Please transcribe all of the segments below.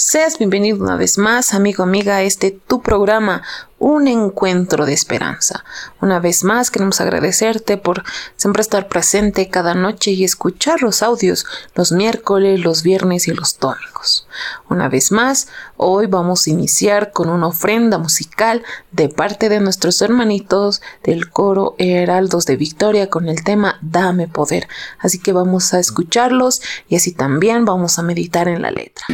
Seas bienvenido una vez más, amigo, amiga, a este tu programa, Un Encuentro de Esperanza. Una vez más, queremos agradecerte por siempre estar presente cada noche y escuchar los audios los miércoles, los viernes y los domingos. Una vez más, hoy vamos a iniciar con una ofrenda musical de parte de nuestros hermanitos del coro Heraldos de Victoria con el tema Dame Poder. Así que vamos a escucharlos y así también vamos a meditar en la letra.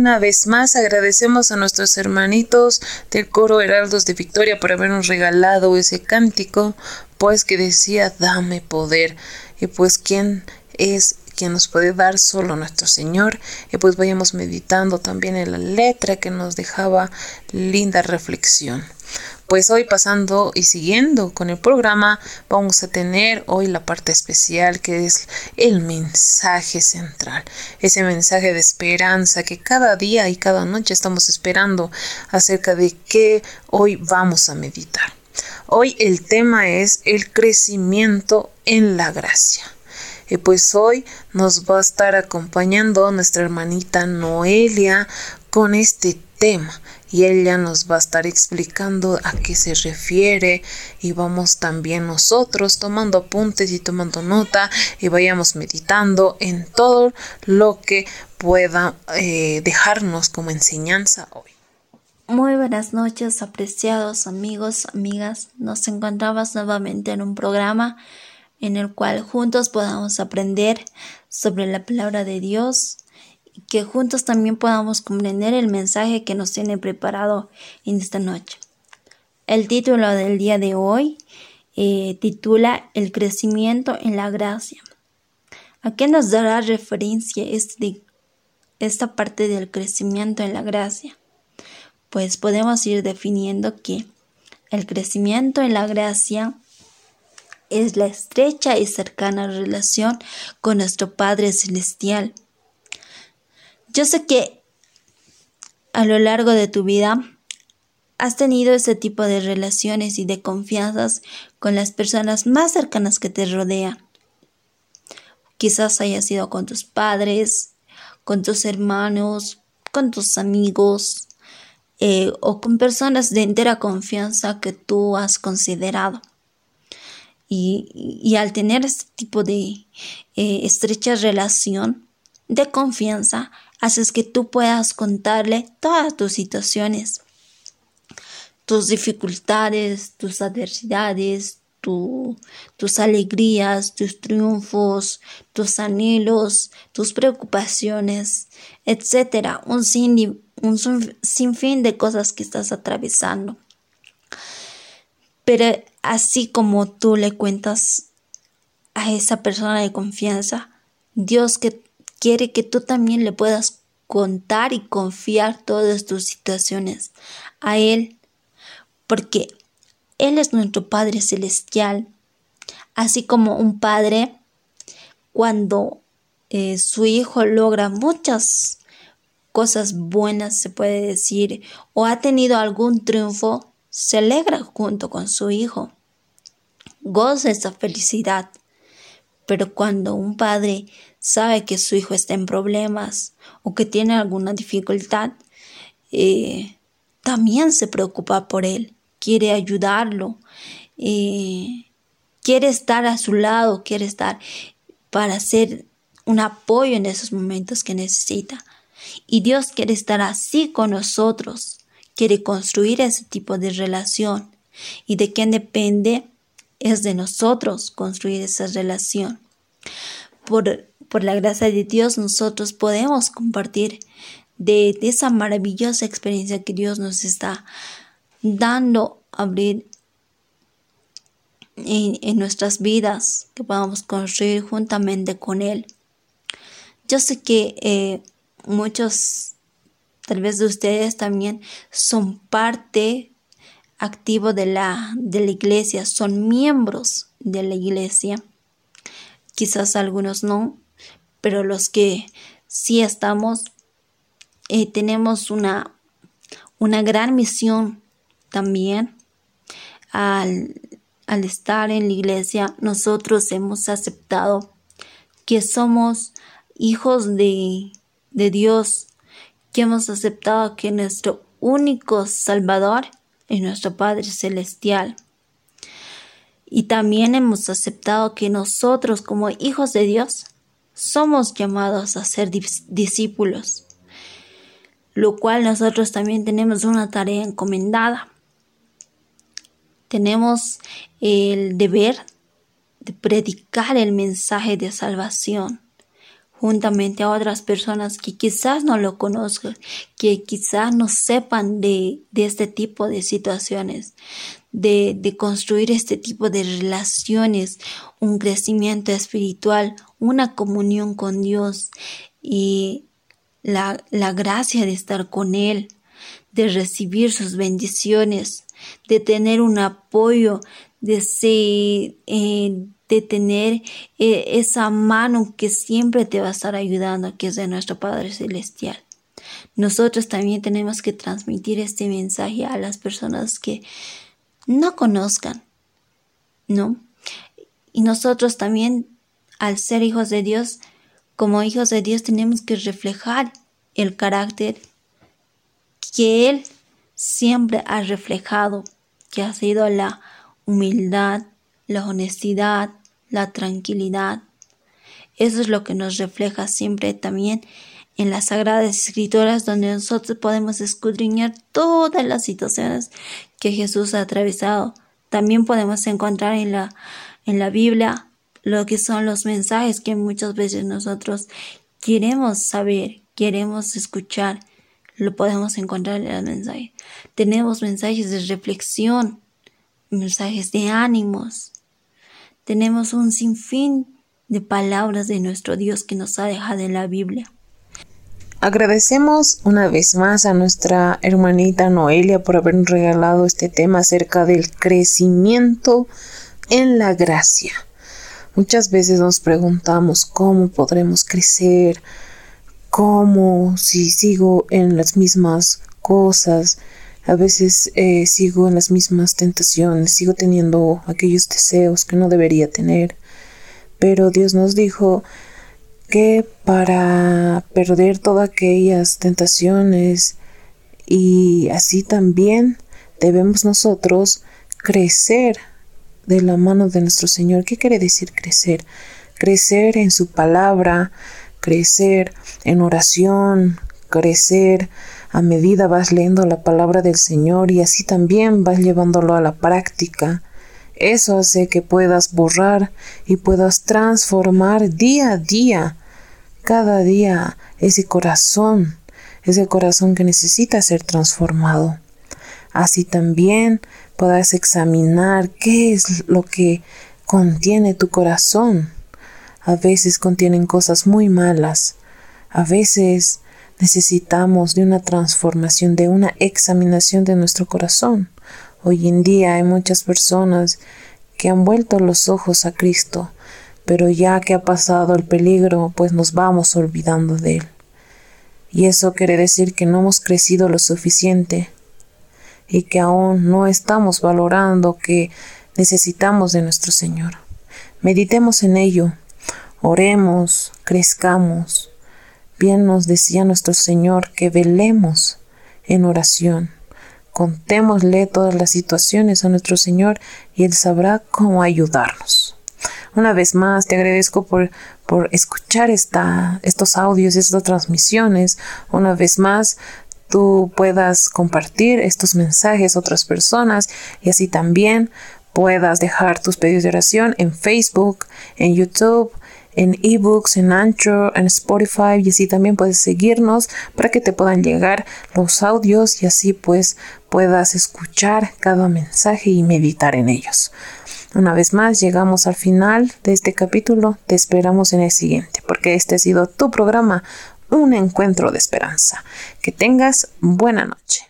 Una vez más agradecemos a nuestros hermanitos del coro Heraldos de Victoria por habernos regalado ese cántico, pues que decía, dame poder. Y pues, ¿quién es quien nos puede dar solo nuestro Señor? Y pues vayamos meditando también en la letra que nos dejaba linda reflexión. Pues hoy pasando y siguiendo con el programa, vamos a tener hoy la parte especial que es el mensaje central, ese mensaje de esperanza que cada día y cada noche estamos esperando acerca de qué hoy vamos a meditar. Hoy el tema es el crecimiento en la gracia. Y pues hoy nos va a estar acompañando nuestra hermanita Noelia con este tema y ella nos va a estar explicando a qué se refiere y vamos también nosotros tomando apuntes y tomando nota y vayamos meditando en todo lo que pueda eh, dejarnos como enseñanza hoy. Muy buenas noches, apreciados amigos, amigas. Nos encontramos nuevamente en un programa en el cual juntos podamos aprender sobre la palabra de Dios y que juntos también podamos comprender el mensaje que nos tiene preparado en esta noche. El título del día de hoy eh, titula El crecimiento en la gracia. ¿A qué nos dará referencia este, esta parte del crecimiento en la gracia? pues podemos ir definiendo que el crecimiento en la gracia es la estrecha y cercana relación con nuestro Padre Celestial. Yo sé que a lo largo de tu vida has tenido ese tipo de relaciones y de confianzas con las personas más cercanas que te rodean. Quizás haya sido con tus padres, con tus hermanos, con tus amigos, eh, o con personas de entera confianza que tú has considerado. Y, al tener este tipo de eh, estrecha relación de confianza, haces que tú puedas contarle todas tus situaciones, tus dificultades, tus adversidades, tus alegrías, tus triunfos, tus anhelos, tus preocupaciones, etcétera, un, sin, un sinfín de cosas que estás atravesando. Pero así como tú le cuentas a esa persona de confianza, Dios que quiere que tú también le puedas contar y confiar todas tus situaciones a Él, porque él es nuestro Padre Celestial, así como un padre cuando eh, su hijo logra muchas cosas buenas, se puede decir, o ha tenido algún triunfo, se alegra junto con su hijo, goza esa felicidad. Pero cuando un padre sabe que su hijo está en problemas o que tiene alguna dificultad, eh, también se preocupa por él quiere ayudarlo, eh, quiere estar a su lado, quiere estar para ser un apoyo en esos momentos que necesita. Y Dios quiere estar así con nosotros, quiere construir ese tipo de relación. ¿Y de quién depende? Es de nosotros construir esa relación. Por, por la gracia de Dios nosotros podemos compartir de, esa maravillosa experiencia que Dios nos está dando abrir en, nuestras vidas que podamos construir juntamente con Él. Yo sé que eh, muchos, tal vez de ustedes también, son parte activo de la, de la iglesia, son miembros de la iglesia. Quizás algunos no, pero los que sí estamos, eh, tenemos una, una gran misión también al, estar en la iglesia, nosotros hemos aceptado que somos hijos de, de Dios, que hemos aceptado que nuestro único Salvador es nuestro Padre Celestial. Y también hemos aceptado que nosotros como hijos de Dios somos llamados a ser discípulos, lo cual nosotros también tenemos una tarea encomendada tenemos el deber de predicar el mensaje de salvación juntamente a otras personas que quizás no lo conozcan, que quizás no sepan de, este tipo de situaciones, de, construir este tipo de relaciones, un crecimiento espiritual, una comunión con Dios y la, la gracia de estar con Él, de recibir sus bendiciones, de tener un apoyo, de, eh, de tener eh, esa mano que siempre te va a estar ayudando, que es de nuestro Padre Celestial. Nosotros también tenemos que transmitir este mensaje a las personas que no conozcan, ¿no? Y nosotros también al ser hijos de Dios, como hijos de Dios tenemos que reflejar el carácter que Él siempre ha reflejado, que ha sido la humildad, la honestidad, la tranquilidad. Eso es lo que nos refleja siempre también en las Sagradas Escrituras, donde nosotros podemos escudriñar todas las situaciones que Jesús ha atravesado. También podemos encontrar en la, en la Biblia lo que son los mensajes que muchas veces nosotros queremos saber, queremos escuchar, lo podemos encontrar en los mensajes. Tenemos mensajes de reflexión, mensajes de ánimos. Tenemos un sinfín de palabras de nuestro Dios que nos ha dejado en la Biblia. Agradecemos una vez más a nuestra hermanita Noelia por habernos regalado este tema acerca del crecimiento en la gracia. Muchas veces nos preguntamos cómo podremos crecer, cómo si sigo en las mismas cosas, a veces eh, sigo en las mismas tentaciones, sigo teniendo aquellos deseos que no debería tener. Pero Dios nos dijo que para perder todas aquellas tentaciones y así también debemos nosotros crecer de la mano de nuestro Señor. ¿Qué quiere decir crecer? Crecer en su palabra, crecer en oración, crecer a medida vas leyendo la palabra del Señor y así también vas llevándolo a la práctica. Eso hace que puedas borrar y puedas transformar día a día, cada día, ese corazón, ese corazón que necesita ser transformado. Así también puedas examinar qué es lo que contiene tu corazón. A veces contienen cosas muy malas. A veces necesitamos de una transformación, de una examinación de nuestro corazón. Hoy en día hay muchas personas que han vuelto los ojos a Cristo, pero ya que ha pasado el peligro, pues nos vamos olvidando de Él. Y eso quiere decir que no hemos crecido lo suficiente y que aún no estamos valorando que necesitamos de nuestro Señor. Meditemos en ello, oremos, crezcamos. Bien nos decía nuestro Señor que velemos en oración. Contémosle todas las situaciones a nuestro Señor y Él sabrá cómo ayudarnos. Una vez más, te agradezco por, por escuchar esta, estos audios, estas transmisiones. Una vez más, tú puedas compartir estos mensajes a otras personas y así también puedas dejar tus pedidos de oración en Facebook, en YouTube, en ebooks, en Anchor, en Spotify y así también puedes seguirnos para que te puedan llegar los audios y así pues puedas escuchar cada mensaje y meditar en ellos. Una vez más llegamos al final de este capítulo, te esperamos en el siguiente porque este ha sido tu programa un encuentro de esperanza. Que tengas buena noche.